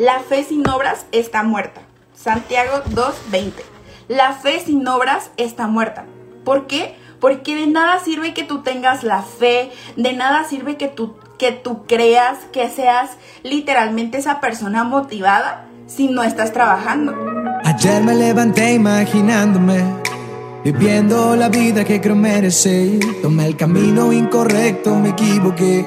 La fe sin obras está muerta. Santiago 2.20. La fe sin obras está muerta. ¿Por qué? Porque de nada sirve que tú tengas la fe, de nada sirve que tú, que tú creas, que seas literalmente esa persona motivada si no estás trabajando. Ayer me levanté imaginándome, viviendo la vida que creo merecer. Tomé el camino incorrecto, me equivoqué.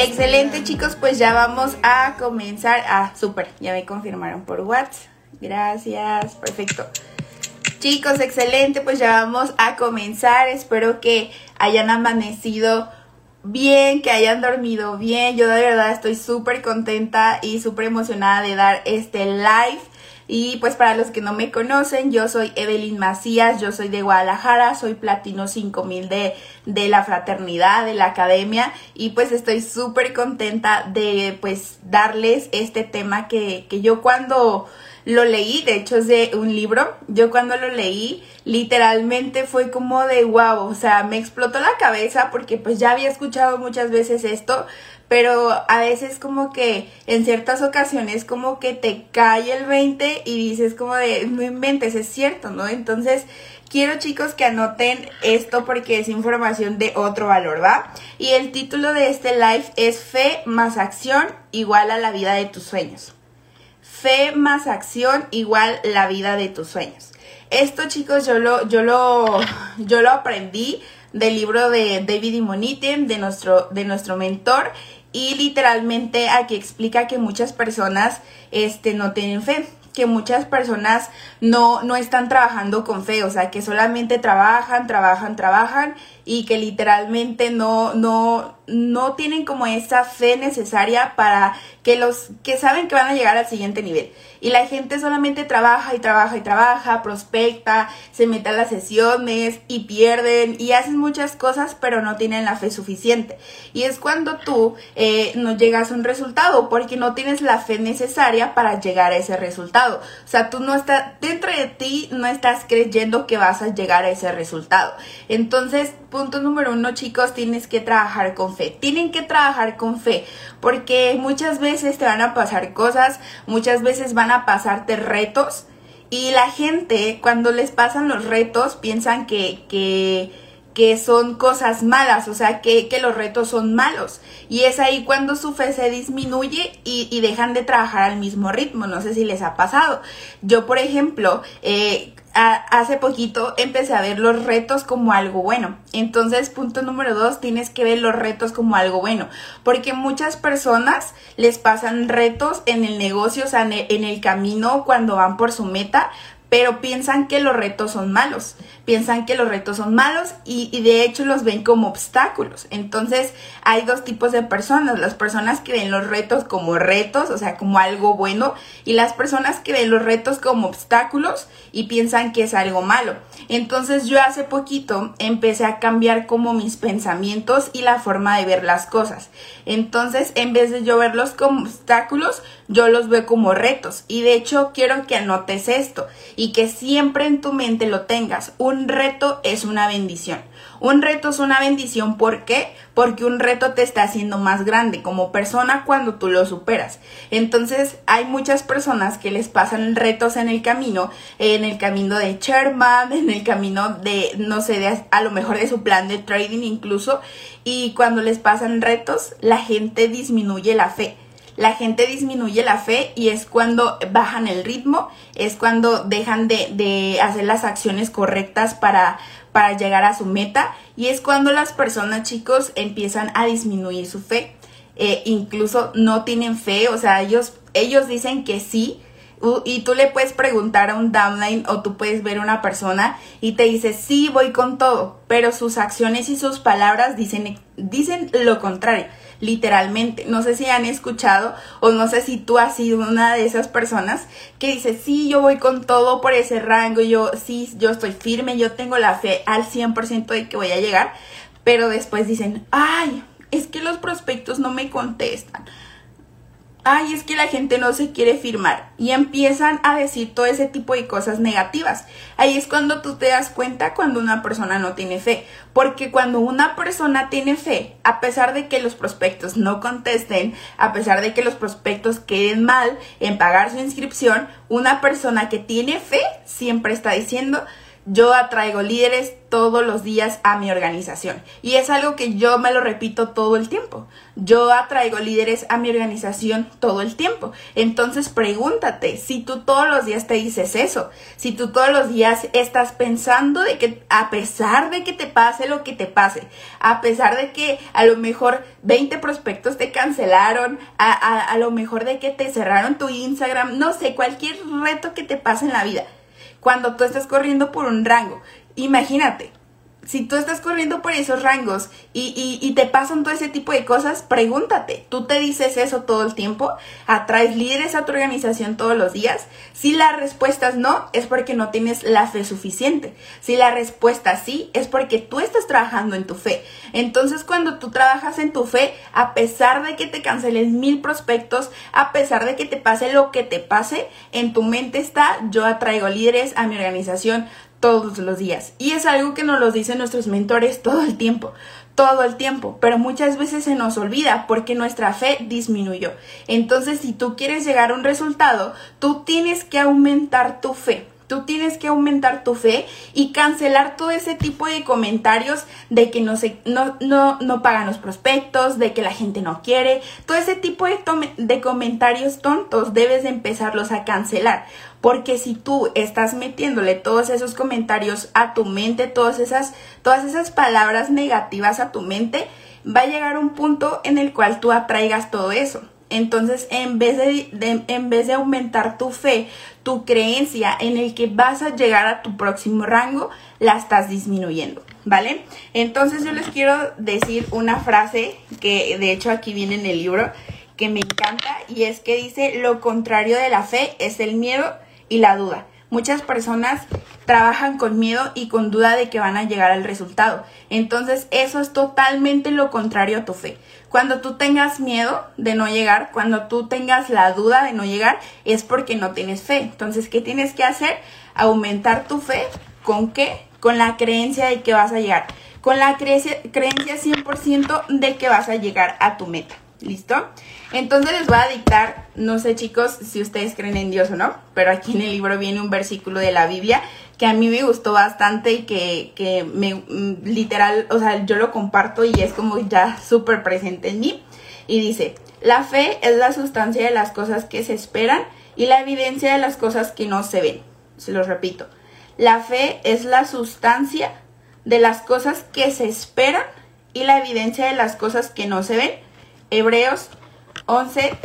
Excelente chicos, pues ya vamos a comenzar. Ah, súper, ya me confirmaron por WhatsApp. Gracias, perfecto. Chicos, excelente, pues ya vamos a comenzar. Espero que hayan amanecido bien, que hayan dormido bien. Yo de verdad estoy súper contenta y súper emocionada de dar este live. Y pues para los que no me conocen, yo soy Evelyn Macías, yo soy de Guadalajara, soy Platino 5000 de, de la fraternidad, de la academia y pues estoy súper contenta de pues darles este tema que, que yo cuando lo leí, de hecho es de un libro, yo cuando lo leí literalmente fue como de wow, o sea, me explotó la cabeza porque pues ya había escuchado muchas veces esto, pero a veces como que en ciertas ocasiones como que te cae el 20 y dices como de no inventes, es cierto, ¿no? Entonces quiero chicos que anoten esto porque es información de otro valor, ¿va? Y el título de este live es Fe más acción igual a la vida de tus sueños. Fe más acción igual la vida de tus sueños. Esto chicos yo lo, yo lo, yo lo aprendí del libro de David Imonitim, de nuestro, de nuestro mentor y literalmente aquí explica que muchas personas este, no tienen fe que muchas personas no, no están trabajando con fe, o sea, que solamente trabajan, trabajan, trabajan y que literalmente no, no, no tienen como esa fe necesaria para que los que saben que van a llegar al siguiente nivel. Y la gente solamente trabaja y trabaja y trabaja, prospecta, se mete a las sesiones y pierden y hacen muchas cosas, pero no tienen la fe suficiente. Y es cuando tú eh, no llegas a un resultado, porque no tienes la fe necesaria para llegar a ese resultado. O sea, tú no estás, dentro de ti no estás creyendo que vas a llegar a ese resultado. Entonces, punto número uno, chicos, tienes que trabajar con fe. Tienen que trabajar con fe, porque muchas veces te van a pasar cosas, muchas veces van a pasarte retos, y la gente, cuando les pasan los retos, piensan que, que, que son cosas malas, o sea, que, que, los retos son malos. Y es ahí cuando su fe se disminuye y, y, dejan de trabajar al mismo ritmo. No sé si les ha pasado. Yo, por ejemplo, eh, hace poquito empecé a ver los retos como algo bueno. Entonces, punto número dos, tienes que ver los retos como algo bueno. Porque muchas personas les pasan retos en el negocio, o sea, en el camino cuando van por su meta, pero piensan que los retos son malos, piensan que los retos son malos y, y, de hecho los ven como obstáculos. Entonces hay dos tipos de personas, las personas que ven los retos como retos, o sea, como algo bueno, y las personas que ven los retos como obstáculos y piensan que es algo malo. Entonces yo hace poquito empecé a cambiar como mis pensamientos y la forma de ver las cosas. Entonces en vez de yo verlos como obstáculos, yo los veo como retos. Y de hecho quiero que anotes esto y que siempre en tu mente lo tengas. Un reto es una bendición. Un reto es una bendición, ¿por qué? Porque un reto te está haciendo más grande como persona cuando tú lo superas. Entonces hay muchas personas que les pasan retos en el camino, en el camino de Sherman, en el camino de, no sé, de, a lo mejor de su plan de trading incluso, y cuando les pasan retos, la gente disminuye la fe la gente disminuye la fe y es cuando bajan el ritmo, es cuando dejan de, de hacer las acciones correctas para, para llegar a su meta y es cuando las personas chicos empiezan a disminuir su fe. Eh, incluso no tienen fe, o sea, ellos, ellos dicen que sí, y tú le puedes preguntar a un downline o tú puedes ver a una persona y te dice, sí, voy con todo, pero sus acciones y sus palabras dicen, dicen lo contrario. literalmente. No sé si han escuchado o no sé si tú has sido una de esas personas que dice, sí, yo voy con todo por ese rango, yo sí, yo estoy firme, yo tengo la fe al 100% de que voy a llegar, pero después dicen, ay, es que los prospectos no me contestan ay, es que la gente no se quiere firmar y empiezan a decir todo ese tipo de cosas negativas. Ahí es cuando tú te das cuenta cuando una persona no tiene fe, porque cuando una persona tiene fe, a pesar de que los prospectos no contesten, a pesar de que los prospectos queden mal en pagar su inscripción, una persona que tiene fe siempre está diciendo, yo atraigo líderes todos los días a mi organización. Y es algo que yo me lo repito todo el tiempo. Yo atraigo líderes a mi organización todo el tiempo. Entonces pregúntate si tú todos los días te dices eso, si tú todos los días estás pensando de que a pesar de que te pase lo que te pase, a pesar de que a lo mejor 20 prospectos te cancelaron, a, a lo mejor de que te cerraron tu Instagram, no sé, cualquier reto que te pase en la vida cuando tú estás corriendo por un rango. Imagínate, si tú estás corriendo por esos rangos y, te pasan todo ese tipo de cosas, pregúntate, ¿tú te dices eso todo el tiempo? ¿Atraes líderes a tu organización todos los días? Si la respuesta es no, es porque no tienes la fe suficiente. Si la respuesta sí, es porque tú estás trabajando en tu fe. Entonces, cuando tú trabajas en tu fe, a pesar de que te cancelen mil prospectos, a pesar de que te pase lo que te pase, en tu mente está, yo atraigo líderes a mi organización, todos los días. Y es algo que nos lo dicen nuestros mentores todo el tiempo, todo el tiempo, pero muchas veces se nos olvida porque nuestra fe disminuyó. Entonces, si tú quieres llegar a un resultado, tú tienes que aumentar tu fe. Tú tienes que aumentar tu fe y cancelar todo ese tipo de comentarios de que no, se, no, no, no pagan los prospectos, de que la gente no quiere. Todo ese tipo de, de comentarios tontos debes de empezarlos a cancelar. Porque si tú estás metiéndole todos esos comentarios a tu mente, todas esas, todas esas palabras negativas a tu mente, va a llegar un punto en el cual tú atraigas todo eso. Entonces, en vez de, en vez de aumentar tu fe, tu creencia en el que vas a llegar a tu próximo rango, la estás disminuyendo, ¿vale? Entonces yo les quiero decir una frase que de hecho aquí viene en el libro que me encanta y es que dice, lo contrario de la fe es el miedo y la duda. Muchas personas trabajan con miedo y con duda de que van a llegar al resultado. Entonces eso es totalmente lo contrario a tu fe. Cuando tú tengas miedo de no llegar, cuando tú tengas la duda de no llegar, es porque no tienes fe. Entonces, ¿qué tienes que hacer? Aumentar tu fe. ¿Con qué? Con la creencia de que vas a llegar. Con la creencia, creencia 100% de que vas a llegar a tu meta. ¿Listo? Entonces les voy a dictar, no sé chicos si ustedes creen en Dios o no, pero aquí en el libro viene un versículo de la Biblia que a mí me gustó bastante y que, que me mm, literal, o sea, yo lo comparto y es como ya súper presente en mí. Y dice, la fe es la sustancia de las cosas que se esperan y la evidencia de las cosas que no se ven. Se los repito. La fe es la sustancia de las cosas que se esperan y la evidencia de las cosas que no se ven. Hebreos 11.1.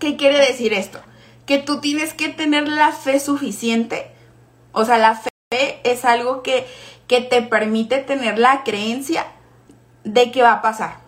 ¿Qué quiere decir esto? Que tú tienes que tener la fe suficiente. O sea, la fe es algo que, que te permite tener la creencia de que va a pasar.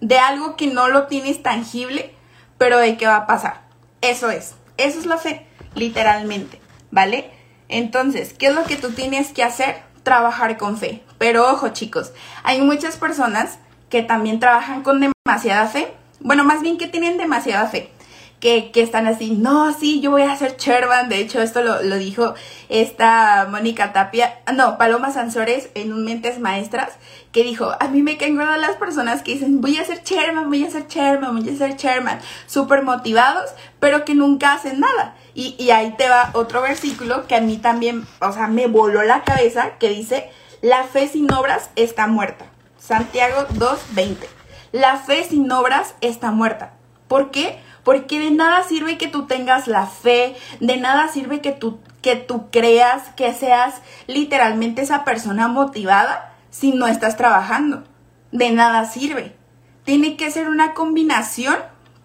De algo que no lo tienes tangible, pero de que va a pasar. Eso es. Eso es la fe, literalmente. ¿Vale? Entonces, ¿qué es lo que tú tienes que hacer? Trabajar con fe. Pero ojo chicos, hay muchas personas que también trabajan con demasiada fe bueno, más bien que tienen demasiada fe. Que, que, están así, no, sí, yo voy a ser chairman. De hecho, esto lo, lo dijo esta Mónica Tapia, no, Paloma Sansores en un Mentes Maestras, que dijo, a mí me caen de las personas que dicen, voy a ser chairman, voy a ser chairman, voy a ser chairman, súper motivados, pero que nunca hacen nada. Y, y ahí te va otro versículo que a mí también, o sea, me voló la cabeza, que dice, la fe sin obras está muerta. Santiago 2.20. La fe sin obras está muerta. ¿Por qué? Porque de nada sirve que tú tengas la fe, de nada sirve que tú, que tú creas, que seas literalmente esa persona motivada si no estás trabajando. De nada sirve. Tiene que ser una combinación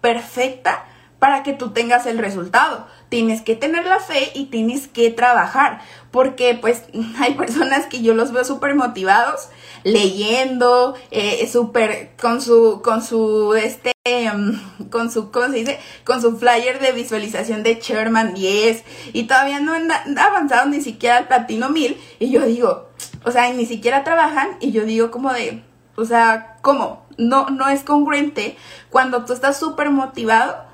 perfecta para que tú tengas el resultado. Tienes que tener la fe y tienes que trabajar, porque pues hay personas que yo los veo súper motivados, leyendo, eh, súper con su, con su, este, em, con su. Con su flyer de visualización de Sherman 10 y todavía no han avanzado ni siquiera al platino 1000 y yo digo, o sea, ni siquiera trabajan y yo digo como de, o sea, ¿cómo? No, no es congruente cuando tú estás súper motivado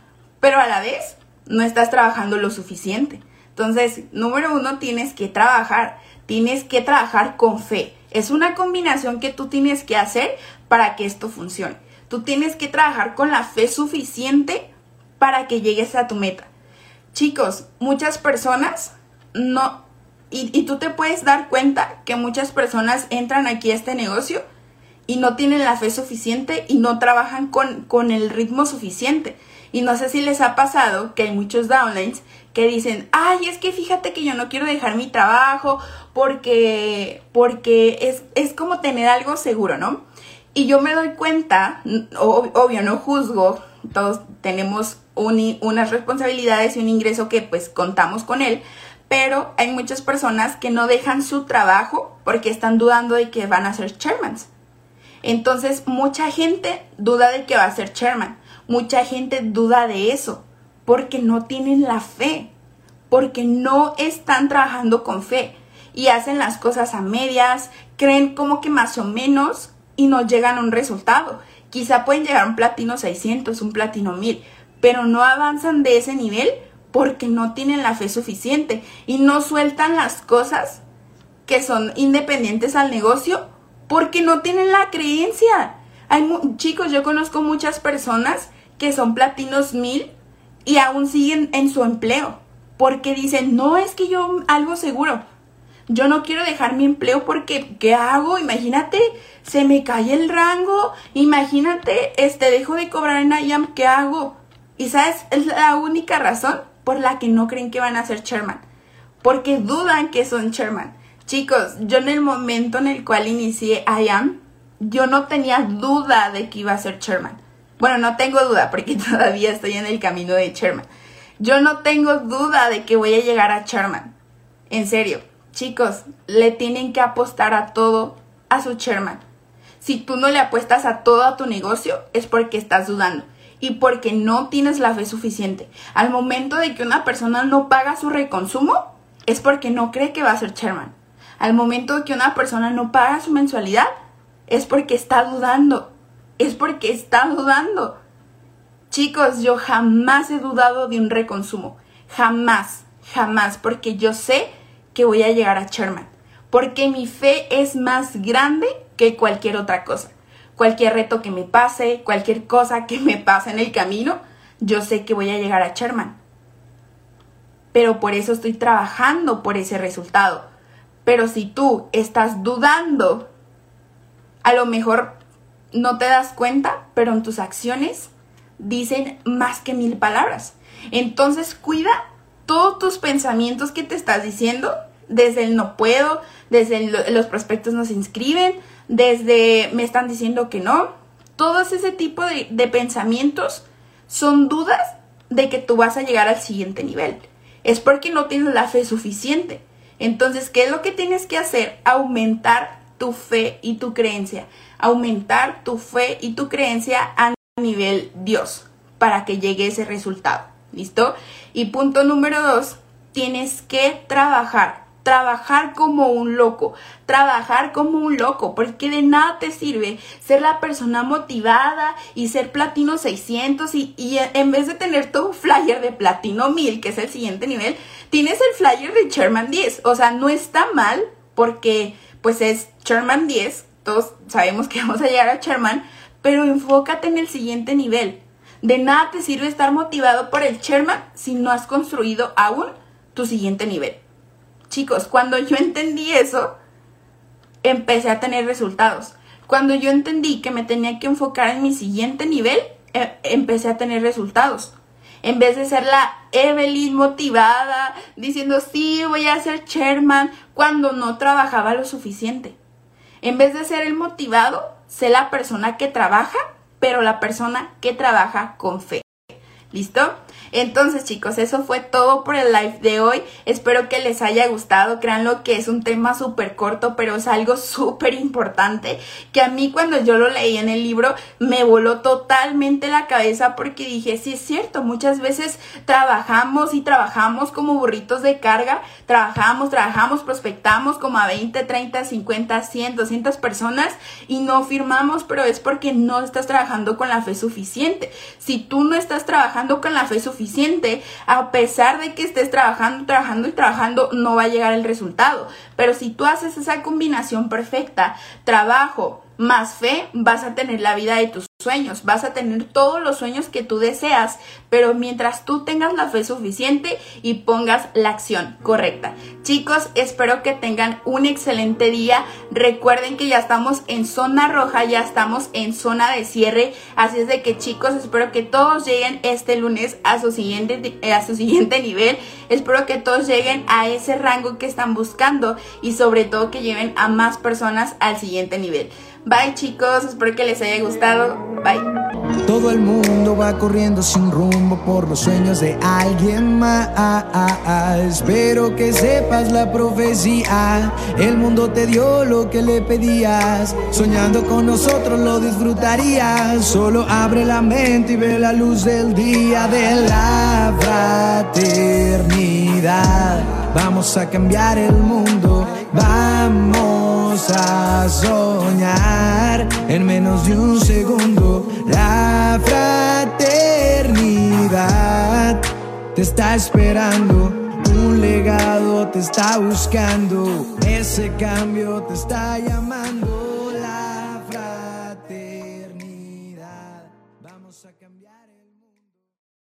pero a la vez no estás trabajando lo suficiente. Entonces, número uno, tienes que trabajar, tienes que trabajar con fe. Es una combinación que tú tienes que hacer para que esto funcione. Tú tienes que trabajar con la fe suficiente para que llegues a tu meta. Chicos, muchas personas no, y, tú te puedes dar cuenta que muchas personas entran aquí a este negocio y no tienen la fe suficiente y no trabajan con, con el ritmo suficiente. Y no sé si les ha pasado que hay muchos downlines que dicen, ay, es que fíjate que yo no quiero dejar mi trabajo porque, porque es, es como tener algo seguro, ¿no? Y yo me doy cuenta, obvio, no juzgo, todos tenemos unas responsabilidades y un ingreso que pues contamos con él, pero hay muchas personas que no dejan su trabajo porque están dudando de que van a ser chairmans. Entonces, mucha gente duda de que va a ser chairman. Mucha gente duda de eso porque no tienen la fe, porque no están trabajando con fe y hacen las cosas a medias, creen como que más o menos y no llegan a un resultado. Quizá pueden llegar a un platino 600, un platino 1000, pero no avanzan de ese nivel porque no tienen la fe suficiente y no sueltan las cosas que son independientes al negocio porque no tienen la creencia. Hay chicos, yo conozco muchas personas que son platinos mil y aún siguen en su empleo. Porque dicen, no es que yo algo seguro. Yo no quiero dejar mi empleo porque, ¿qué hago? Imagínate, se me cae el rango. Imagínate, este, dejo de cobrar en IAM, ¿qué hago? Y sabes, es la única razón por la que no creen que van a ser chairman. Porque dudan que son chairman. Chicos, yo en el momento en el cual inicié IAM, yo no tenía duda de que iba a ser chairman. Bueno, no tengo duda porque todavía estoy en el camino de chairman. Yo no tengo duda de que voy a llegar a chairman. En serio, chicos, le tienen que apostar a todo a su chairman. Si tú no le apuestas a todo a tu negocio, es porque estás dudando y porque no tienes la fe suficiente. Al momento de que una persona no paga su reconsumo, es porque no cree que va a ser chairman. Al momento de que una persona no paga su mensualidad, es porque está dudando es porque está dudando. Chicos, yo jamás he dudado de un reconsumo. Jamás, jamás, porque yo sé que voy a llegar a Sherman. Porque mi fe es más grande que cualquier otra cosa. Cualquier reto que me pase, cualquier cosa que me pase en el camino, yo sé que voy a llegar a Sherman. Pero por eso estoy trabajando por ese resultado. Pero si tú estás dudando, a lo mejor no te das cuenta, pero en tus acciones dicen más que mil palabras. Entonces cuida todos tus pensamientos que te estás diciendo, desde el no puedo, desde los prospectos no se inscriben, desde me están diciendo que no. Todos ese tipo de, de pensamientos son dudas de que tú vas a llegar al siguiente nivel. Es porque no tienes la fe suficiente. Entonces, ¿qué es lo que tienes que hacer? Aumentar tu fe y tu creencia aumentar tu fe y tu creencia a nivel Dios para que llegue ese resultado. ¿Listo? Y punto número dos, tienes que trabajar, trabajar como un loco, trabajar como un loco, porque de nada te sirve ser la persona motivada y ser platino 600 y, en vez de tener un flyer de platino 1000, que es el siguiente nivel, tienes el flyer de Sherman 10. O sea, no está mal porque pues es Sherman 10 todos sabemos que vamos a llegar a Sherman, pero enfócate en el siguiente nivel. De nada te sirve estar motivado por el Sherman si no has construido aún tu siguiente nivel. Chicos, cuando yo entendí eso, empecé a tener resultados. Cuando yo entendí que me tenía que enfocar en mi siguiente nivel, eh, empecé a tener resultados. En vez de ser la Evelyn motivada, diciendo, sí, voy a ser chairman, cuando no trabajaba lo suficiente. En vez de ser el motivado, sé la persona que trabaja, pero la persona que trabaja con fe. ¿Listo? Entonces chicos, eso fue todo por el live de hoy. Espero que les haya gustado. Créanlo que es un tema súper corto, pero es algo súper importante que a mí cuando yo lo leí en el libro me voló totalmente la cabeza porque dije, sí es cierto, muchas veces trabajamos y trabajamos como burritos de carga, trabajamos, trabajamos, prospectamos como a 20, 30, 50, 100, 200 personas y no firmamos, pero es porque no estás trabajando con la fe suficiente. Si tú no estás trabajando con la fe suficiente, a pesar de que estés trabajando, trabajando y trabajando, no va a llegar el resultado. Pero si tú haces esa combinación perfecta, trabajo, más fe, vas a tener la vida de tus sueños, vas a tener todos los sueños que tú deseas, pero mientras tú tengas la fe suficiente y pongas la acción correcta. Chicos, espero que tengan un excelente día. Recuerden que ya estamos en zona roja, ya estamos en zona de cierre, así es de que chicos, espero que todos lleguen este lunes a su siguiente a su siguiente nivel. Espero que todos lleguen a ese rango que están buscando y sobre todo que lleven a más personas al siguiente nivel. Bye chicos, espero que les haya gustado. Bye. Todo el mundo va corriendo sin rumbo por los sueños de alguien más. Espero que sepas la profecía. El mundo te dio lo que le pedías. Soñando con nosotros lo disfrutarías. Solo abre la mente y ve la luz del día de la fraternidad. Vamos a cambiar el mundo. Vamos a soñar en menos de un segundo. La fraternidad te está esperando. Un legado te está buscando. Ese cambio te está llamando.